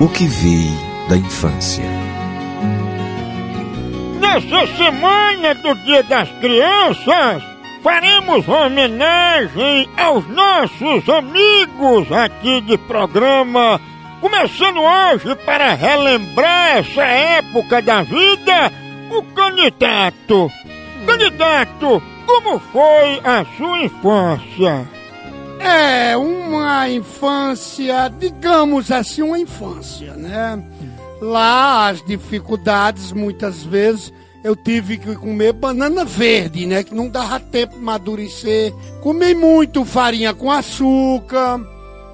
O que vi da infância. Nessa semana do Dia das Crianças, faremos homenagem aos nossos amigos aqui de programa. Começando hoje para relembrar essa época da vida, o candidato. Candidato, como foi a sua infância? É uma infância, digamos assim, uma infância, né? Lá as dificuldades, muitas vezes, eu tive que comer banana verde, né? Que não dava tempo de amadurecer. Comi muito farinha com açúcar,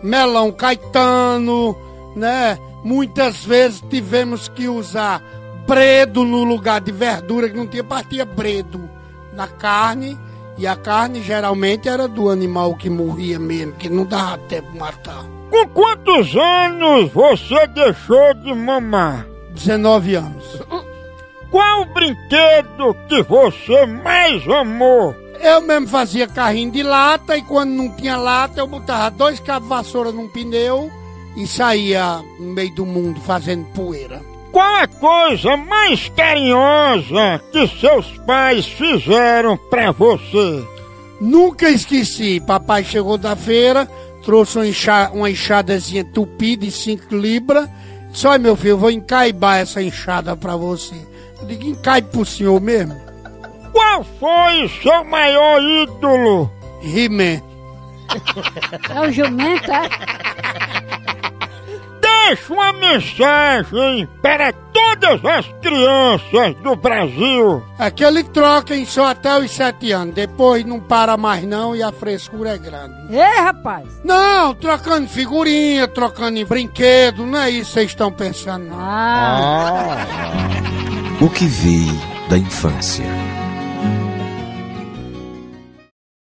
melão caetano, né? Muitas vezes tivemos que usar bredo no lugar de verdura, que não tinha, partia bredo na carne. E a carne geralmente era do animal que morria mesmo, que não dava tempo de matar. Com quantos anos você deixou de mamar? 19 anos. Qual o brinquedo que você mais amou? Eu mesmo fazia carrinho de lata e quando não tinha lata eu botava dois cabos de vassoura num pneu e saía no meio do mundo fazendo poeira. Qual a coisa mais carinhosa que seus pais fizeram pra você? Nunca esqueci, papai chegou da feira, trouxe uma, enxa, uma enxadazinha tupi de 5 libras. Só meu filho, eu vou encaibar essa enxada pra você. Eu digo, encaibe pro senhor mesmo. Qual foi seu maior ídolo? He-Man. É o jumento, é? Deixe uma mensagem para todas as crianças do Brasil. Aquele troquem só até os 7 anos. Depois não para mais não e a frescura é grande. Ei, rapaz! Não, trocando figurinha, trocando em brinquedo, não é isso que vocês estão pensando não. Ah, O que vi da infância.